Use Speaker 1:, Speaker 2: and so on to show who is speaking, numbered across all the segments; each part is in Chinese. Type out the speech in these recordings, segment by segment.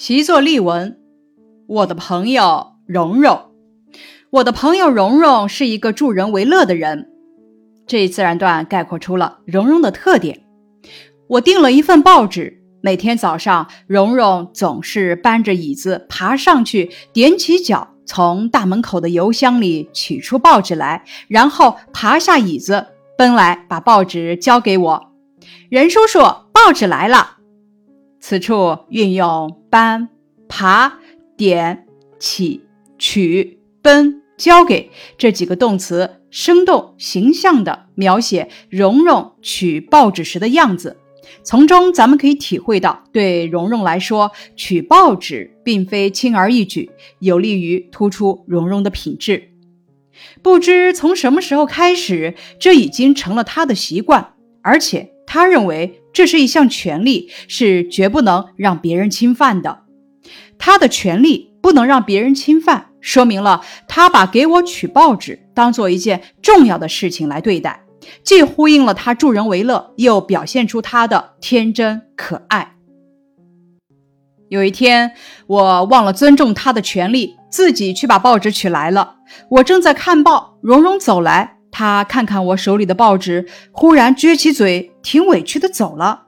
Speaker 1: 习作例文：我的朋友蓉蓉，我的朋友蓉蓉是一个助人为乐的人。这一自然段概括出了蓉蓉的特点。我订了一份报纸，每天早上，蓉蓉总是搬着椅子爬上去，踮起脚，从大门口的邮箱里取出报纸来，然后爬下椅子，奔来把报纸交给我。任叔叔，报纸来了。此处运用搬、爬、点、起、取、奔、交给这几个动词，生动形象地描写蓉蓉取报纸时的样子。从中，咱们可以体会到，对蓉蓉来说，取报纸并非轻而易举，有利于突出蓉蓉的品质。不知从什么时候开始，这已经成了他的习惯，而且他认为。这是一项权利，是绝不能让别人侵犯的。他的权利不能让别人侵犯，说明了他把给我取报纸当做一件重要的事情来对待，既呼应了他助人为乐，又表现出他的天真可爱。有一天，我忘了尊重他的权利，自己去把报纸取来了。我正在看报，蓉蓉走来。他看看我手里的报纸，忽然撅起嘴，挺委屈的走了。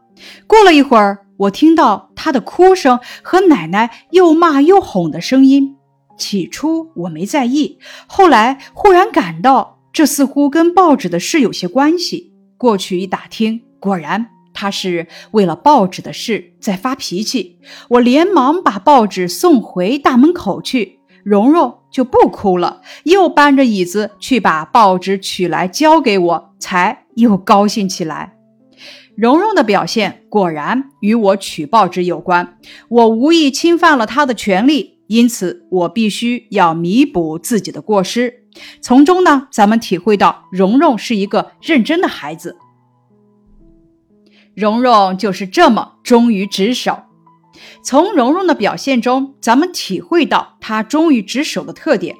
Speaker 1: 过了一会儿，我听到他的哭声和奶奶又骂又哄的声音。起初我没在意，后来忽然感到这似乎跟报纸的事有些关系。过去一打听，果然他是为了报纸的事在发脾气。我连忙把报纸送回大门口去。蓉蓉就不哭了，又搬着椅子去把报纸取来交给我，才又高兴起来。蓉蓉的表现果然与我取报纸有关，我无意侵犯了她的权利，因此我必须要弥补自己的过失。从中呢，咱们体会到蓉蓉是一个认真的孩子。蓉蓉就是这么忠于职守。从蓉蓉的表现中，咱们体会到她忠于职守的特点。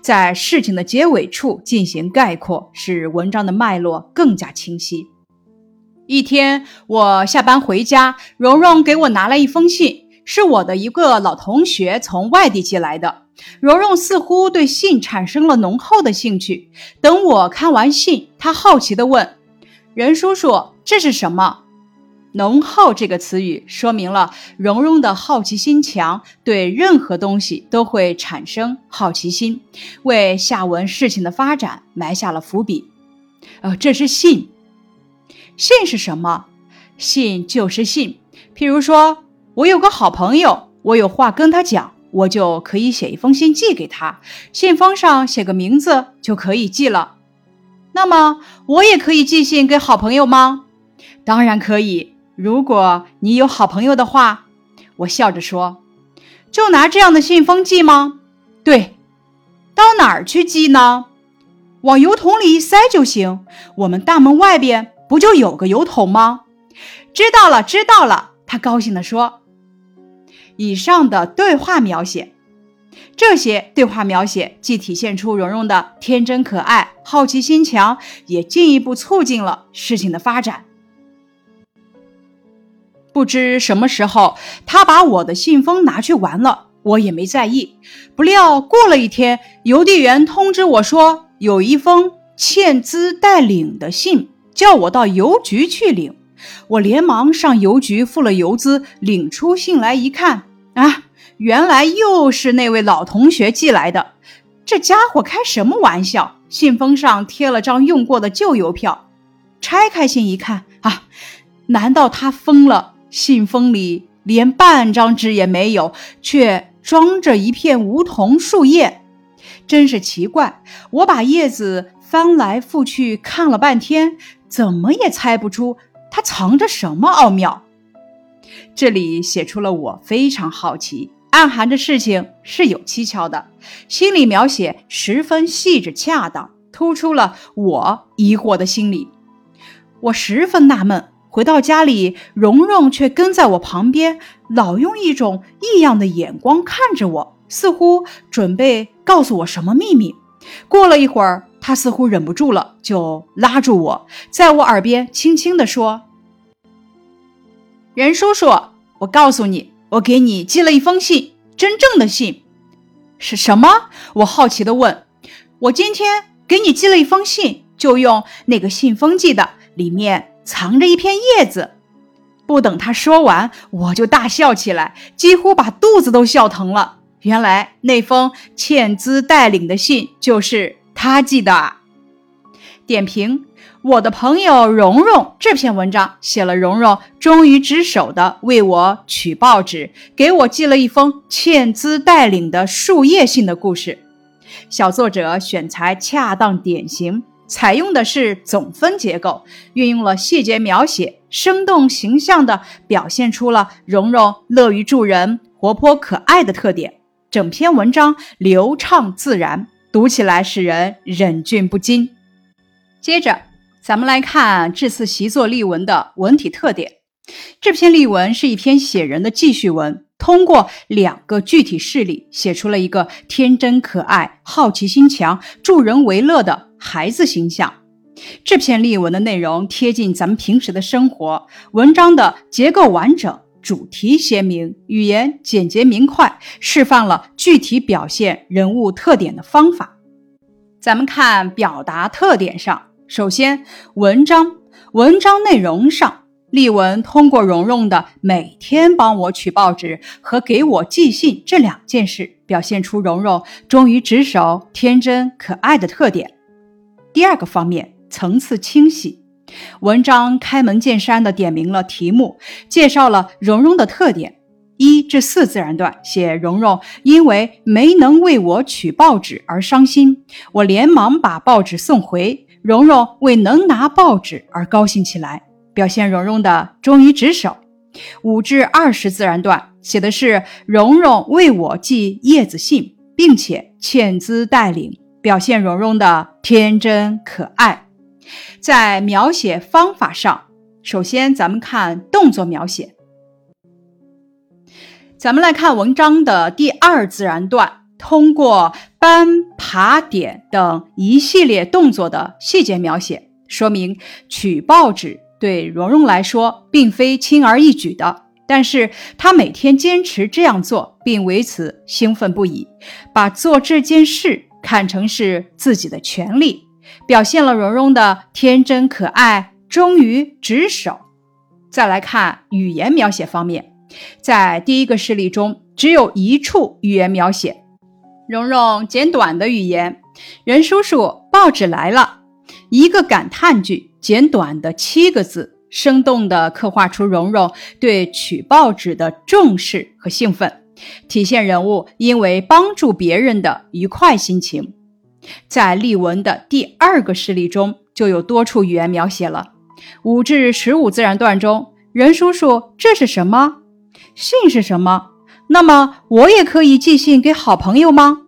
Speaker 1: 在事情的结尾处进行概括，使文章的脉络更加清晰。一天，我下班回家，蓉蓉给我拿了一封信，是我的一个老同学从外地寄来的。蓉蓉似乎对信产生了浓厚的兴趣。等我看完信，她好奇地问：“任叔叔，这是什么？”浓厚这个词语说明了蓉蓉的好奇心强，对任何东西都会产生好奇心，为下文事情的发展埋下了伏笔。呃，这是信，信是什么？信就是信。譬如说，我有个好朋友，我有话跟他讲，我就可以写一封信寄给他，信封上写个名字就可以寄了。那么，我也可以寄信给好朋友吗？当然可以。如果你有好朋友的话，我笑着说：“就拿这样的信封寄吗？”“对。”“到哪儿去寄呢？”“往油桶里一塞就行。我们大门外边不就有个油桶吗？”“知道了，知道了。”他高兴地说。以上的对话描写，这些对话描写既体现出蓉蓉的天真可爱、好奇心强，也进一步促进了事情的发展。不知什么时候，他把我的信封拿去玩了，我也没在意。不料过了一天，邮递员通知我说，有一封欠资待领的信，叫我到邮局去领。我连忙上邮局付了邮资，领出信来一看，啊，原来又是那位老同学寄来的。这家伙开什么玩笑？信封上贴了张用过的旧邮票。拆开信一看，啊，难道他疯了？信封里连半张纸也没有，却装着一片梧桐树叶，真是奇怪。我把叶子翻来覆去看了半天，怎么也猜不出它藏着什么奥妙。这里写出了我非常好奇，暗含着事情是有蹊跷的。心理描写十分细致恰当，突出了我疑惑的心理。我十分纳闷。回到家里，蓉蓉却跟在我旁边，老用一种异样的眼光看着我，似乎准备告诉我什么秘密。过了一会儿，她似乎忍不住了，就拉住我，在我耳边轻轻地说：“任叔叔，我告诉你，我给你寄了一封信，真正的信。是什么？我好奇地问。我今天给你寄了一封信，就用那个信封寄的，里面藏着一片叶子。不等他说完，我就大笑起来，几乎把肚子都笑疼了。原来那封欠资带领的信就是他寄的。点评：我的朋友蓉蓉这篇文章写了蓉蓉忠于职守的为我取报纸，给我寄了一封欠资带领的树叶信的故事。小作者选材恰当典型。采用的是总分结构，运用了细节描写，生动形象地表现出了蓉蓉乐于助人、活泼可爱的特点。整篇文章流畅自然，读起来使人忍俊不禁。接着，咱们来看这次习作例文的文体特点。这篇例文是一篇写人的记叙文，通过两个具体事例，写出了一个天真可爱、好奇心强、助人为乐的。孩子形象，这篇例文的内容贴近咱们平时的生活。文章的结构完整，主题鲜明，语言简洁明快，释放了具体表现人物特点的方法。咱们看表达特点上，首先文章文章内容上，例文通过蓉蓉的每天帮我取报纸和给我寄信这两件事，表现出蓉蓉忠于职守、天真可爱的特点。第二个方面层次清晰，文章开门见山地点明了题目，介绍了蓉蓉的特点。一至四自然段写蓉蓉因为没能为我取报纸而伤心，我连忙把报纸送回，蓉蓉为能拿报纸而高兴起来，表现蓉蓉的忠于职守。五至二十自然段写的是蓉蓉为我寄叶子信，并且欠资带领。表现蓉蓉的天真可爱，在描写方法上，首先咱们看动作描写。咱们来看文章的第二自然段，通过搬、爬、点等一系列动作的细节描写，说明取报纸对蓉蓉来说并非轻而易举的，但是她每天坚持这样做，并为此兴奋不已，把做这件事。看成是自己的权利，表现了蓉蓉的天真可爱、忠于职守。再来看语言描写方面，在第一个事例中，只有一处语言描写，蓉蓉简短的语言：“任叔叔，报纸来了。”一个感叹句，简短的七个字，生动地刻画出蓉蓉对取报纸的重视和兴奋。体现人物因为帮助别人的愉快心情，在例文的第二个事例中就有多处语言描写了。五至十五自然段中，任叔叔，这是什么？信是什么？那么我也可以寄信给好朋友吗？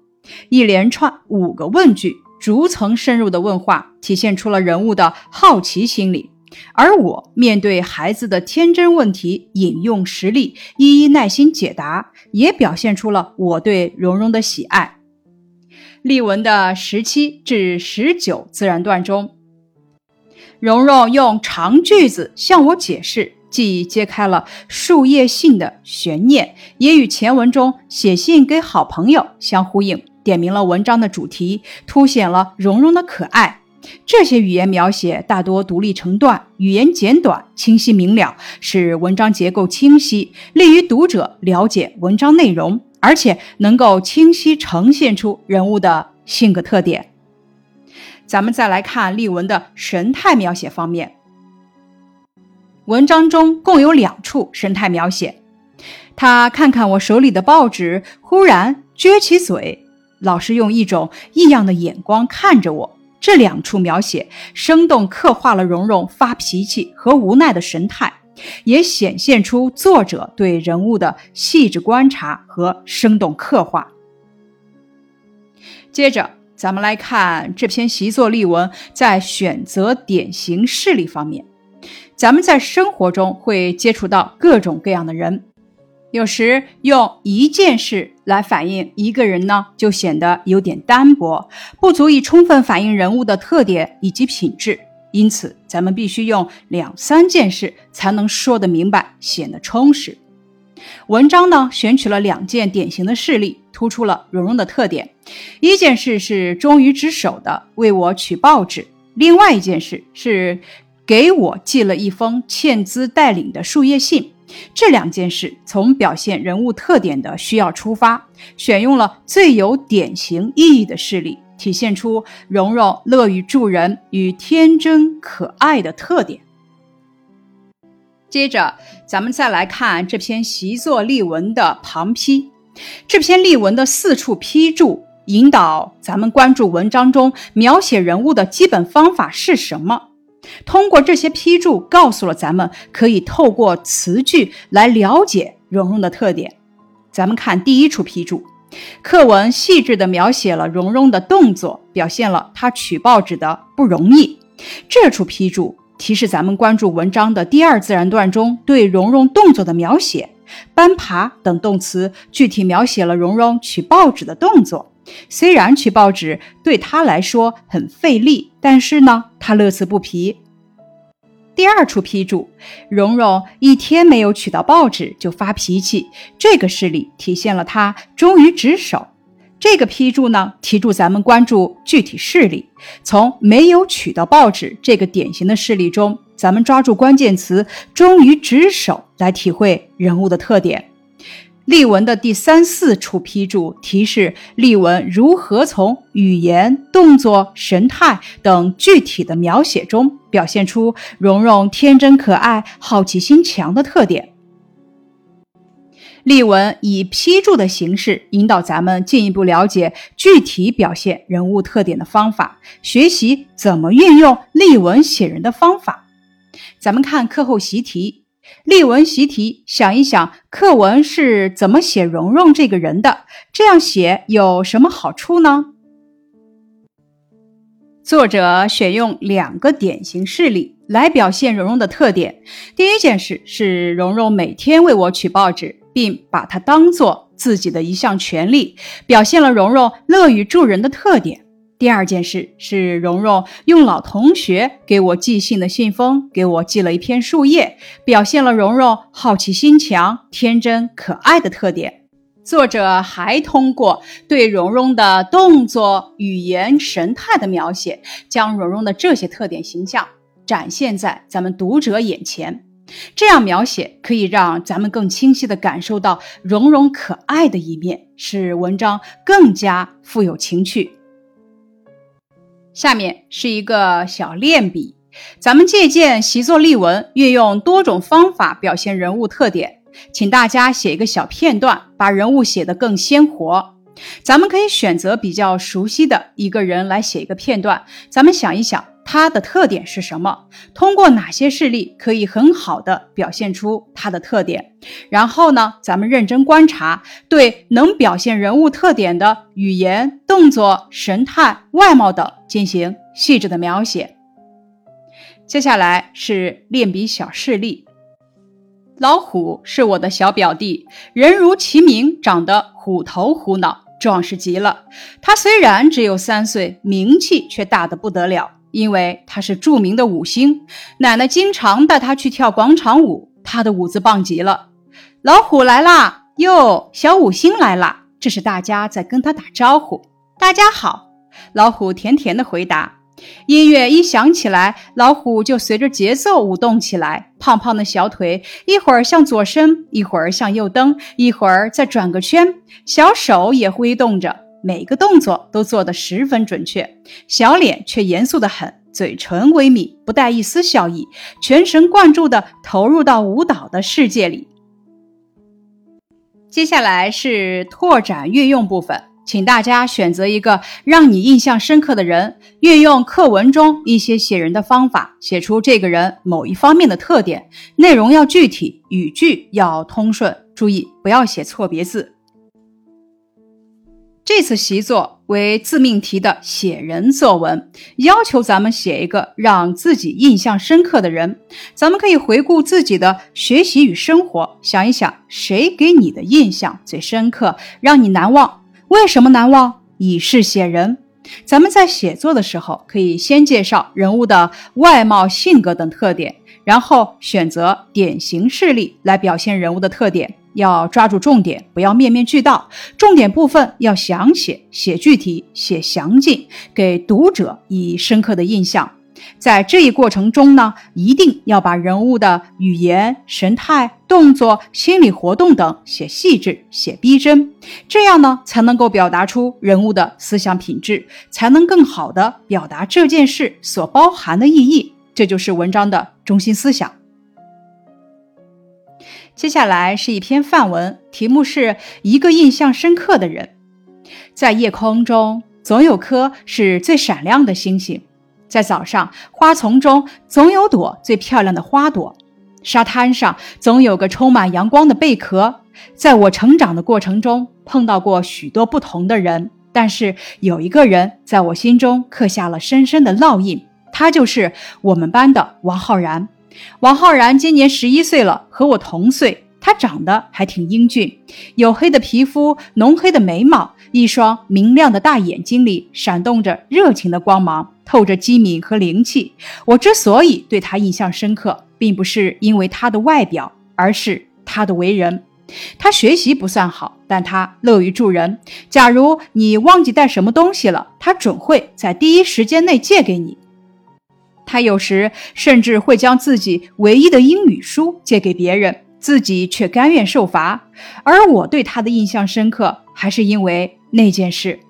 Speaker 1: 一连串五个问句，逐层深入的问话，体现出了人物的好奇心理。而我面对孩子的天真问题，引用实例，一一耐心解答，也表现出了我对蓉蓉的喜爱。例文的十七至十九自然段中，蓉蓉用长句子向我解释，既揭开了树叶信的悬念，也与前文中写信给好朋友相呼应，点明了文章的主题，凸显了蓉蓉的可爱。这些语言描写大多独立成段，语言简短、清晰明了，使文章结构清晰，利于读者了解文章内容，而且能够清晰呈现出人物的性格特点。咱们再来看例文的神态描写方面，文章中共有两处神态描写。他看看我手里的报纸，忽然撅起嘴，老是用一种异样的眼光看着我。这两处描写生动刻画了蓉蓉发脾气和无奈的神态，也显现出作者对人物的细致观察和生动刻画。接着，咱们来看这篇习作例文在选择典型事例方面，咱们在生活中会接触到各种各样的人。有时用一件事来反映一个人呢，就显得有点单薄，不足以充分反映人物的特点以及品质。因此，咱们必须用两三件事才能说得明白，显得充实。文章呢选取了两件典型的事例，突出了蓉蓉的特点。一件事是忠于职守的，为我取报纸；另外一件事是给我寄了一封欠资带领的树叶信。这两件事从表现人物特点的需要出发，选用了最有典型意义的事例，体现出蓉蓉乐于助人与天真可爱的特点。接着，咱们再来看这篇习作例文的旁批。这篇例文的四处批注，引导咱们关注文章中描写人物的基本方法是什么。通过这些批注，告诉了咱们可以透过词句来了解蓉蓉的特点。咱们看第一处批注，课文细致地描写了蓉蓉的动作，表现了她取报纸的不容易。这处批注。提示咱们关注文章的第二自然段中对蓉蓉动作的描写，搬爬等动词具体描写了蓉蓉取报纸的动作。虽然取报纸对她来说很费力，但是呢，她乐此不疲。第二处批注，蓉蓉一天没有取到报纸就发脾气，这个事例体现了她忠于职守。这个批注呢，提出咱们关注具体事例，从没有取到报纸这个典型的事例中，咱们抓住关键词“忠于职守”来体会人物的特点。例文的第三四处批注提示例文如何从语言、动作、神态等具体的描写中表现出蓉蓉天真可爱、好奇心强的特点。例文以批注的形式引导咱们进一步了解具体表现人物特点的方法，学习怎么运用例文写人的方法。咱们看课后习题，例文习题，想一想课文是怎么写蓉蓉这个人的，这样写有什么好处呢？作者选用两个典型事例来表现蓉蓉的特点。第一件事是蓉蓉每天为我取报纸。并把它当做自己的一项权利，表现了蓉蓉乐于助人的特点。第二件事是蓉蓉用老同学给我寄信的信封给我寄了一片树叶，表现了蓉蓉好奇心强、天真可爱的特点。作者还通过对蓉蓉的动作、语言、神态的描写，将蓉蓉的这些特点形象展现在咱们读者眼前。这样描写可以让咱们更清晰地感受到蓉蓉可爱的一面，使文章更加富有情趣。下面是一个小练笔，咱们借鉴习作例文，运用多种方法表现人物特点。请大家写一个小片段，把人物写得更鲜活。咱们可以选择比较熟悉的一个人来写一个片段。咱们想一想。他的特点是什么？通过哪些事例可以很好的表现出他的特点？然后呢，咱们认真观察，对能表现人物特点的语言、动作、神态、外貌等进行细致的描写。接下来是练笔小事例。老虎是我的小表弟，人如其名，长得虎头虎脑，壮实极了。他虽然只有三岁，名气却大得不得了。因为他是著名的五星，奶奶经常带他去跳广场舞，他的舞姿棒极了。老虎来啦！哟，小五星来啦！这是大家在跟他打招呼。大家好，老虎甜甜的回答。音乐一响起来，老虎就随着节奏舞动起来，胖胖的小腿一会儿向左伸，一会儿向右蹬，一会儿再转个圈，小手也挥动着。每个动作都做得十分准确，小脸却严肃得很，嘴唇微抿，不带一丝笑意，全神贯注地投入到舞蹈的世界里。接下来是拓展运用部分，请大家选择一个让你印象深刻的人，运用课文中一些写人的方法，写出这个人某一方面的特点，内容要具体，语句要通顺，注意不要写错别字。这次习作为自命题的写人作文，要求咱们写一个让自己印象深刻的人。咱们可以回顾自己的学习与生活，想一想谁给你的印象最深刻，让你难忘？为什么难忘？以示写人。咱们在写作的时候，可以先介绍人物的外貌、性格等特点，然后选择典型事例来表现人物的特点。要抓住重点，不要面面俱到。重点部分要详写，写具体，写详尽，给读者以深刻的印象。在这一过程中呢，一定要把人物的语言、神态、动作、心理活动等写细致、写逼真，这样呢，才能够表达出人物的思想品质，才能更好的表达这件事所包含的意义。这就是文章的中心思想。接下来是一篇范文，题目是一个印象深刻的人。在夜空中，总有颗是最闪亮的星星；在早上，花丛中总有朵最漂亮的花朵；沙滩上总有个充满阳光的贝壳。在我成长的过程中，碰到过许多不同的人，但是有一个人在我心中刻下了深深的烙印，他就是我们班的王浩然。王浩然今年十一岁了，和我同岁。他长得还挺英俊，黝黑的皮肤，浓黑的眉毛，一双明亮的大眼睛里闪动着热情的光芒，透着机敏和灵气。我之所以对他印象深刻，并不是因为他的外表，而是他的为人。他学习不算好，但他乐于助人。假如你忘记带什么东西了，他准会在第一时间内借给你。他有时甚至会将自己唯一的英语书借给别人，自己却甘愿受罚。而我对他的印象深刻，还是因为那件事。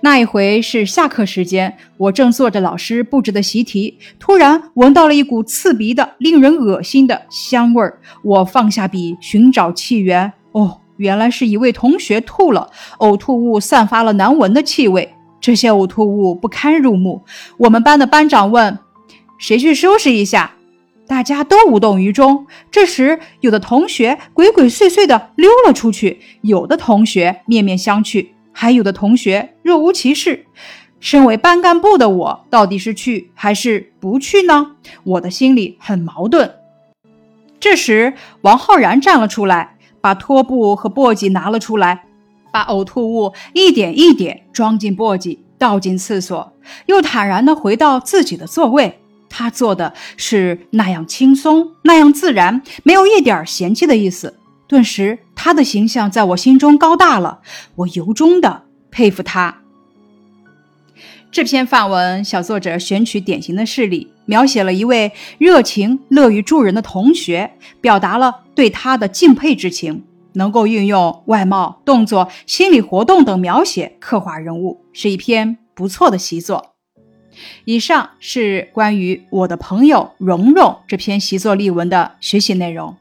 Speaker 1: 那一回是下课时间，我正做着老师布置的习题，突然闻到了一股刺鼻的、令人恶心的香味儿。我放下笔，寻找气源。哦，原来是一位同学吐了，呕吐物散发了难闻的气味。这些呕吐物不堪入目。我们班的班长问。谁去收拾一下？大家都无动于衷。这时，有的同学鬼鬼祟祟地溜了出去，有的同学面面相觑，还有的同学若无其事。身为班干部的我，到底是去还是不去呢？我的心里很矛盾。这时，王浩然站了出来，把拖布和簸箕拿了出来，把呕吐物一点一点装进簸箕，倒进厕所，又坦然地回到自己的座位。他做的是那样轻松，那样自然，没有一点嫌弃的意思。顿时，他的形象在我心中高大了，我由衷的佩服他。这篇范文，小作者选取典型的事例，描写了一位热情、乐于助人的同学，表达了对他的敬佩之情。能够运用外貌、动作、心理活动等描写刻画人物，是一篇不错的习作。以上是关于我的朋友蓉蓉这篇习作例文的学习内容。